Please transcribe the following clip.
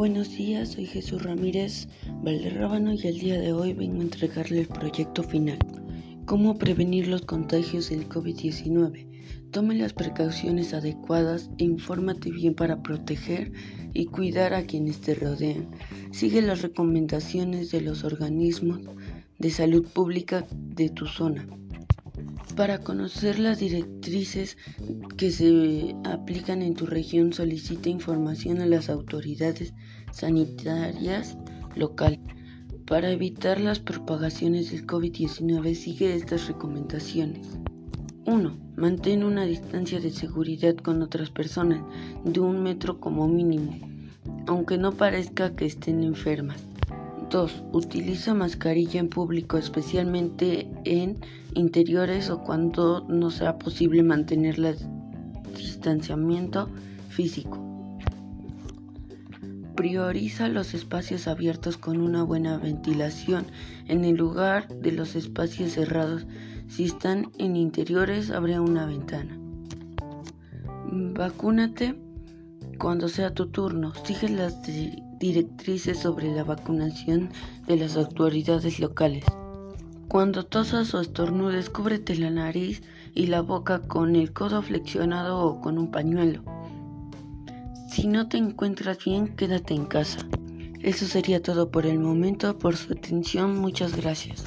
Buenos días, soy Jesús Ramírez Valderrábano y el día de hoy vengo a entregarle el proyecto final. ¿Cómo prevenir los contagios del COVID-19? Tome las precauciones adecuadas e infórmate bien para proteger y cuidar a quienes te rodean. Sigue las recomendaciones de los organismos de salud pública de tu zona. Para conocer las directrices que se aplican en tu región, solicita información a las autoridades sanitarias locales. Para evitar las propagaciones del COVID-19, sigue estas recomendaciones. 1. Mantén una distancia de seguridad con otras personas de un metro como mínimo, aunque no parezca que estén enfermas. 2. Utiliza mascarilla en público, especialmente en interiores o cuando no sea posible mantener el distanciamiento físico. Prioriza los espacios abiertos con una buena ventilación en el lugar de los espacios cerrados. Si están en interiores, abre una ventana. Vacúnate cuando sea tu turno. Sigue las directrices sobre la vacunación de las autoridades locales. Cuando tosas o estornudes, cúbrete la nariz y la boca con el codo flexionado o con un pañuelo. Si no te encuentras bien, quédate en casa. Eso sería todo por el momento. Por su atención, muchas gracias.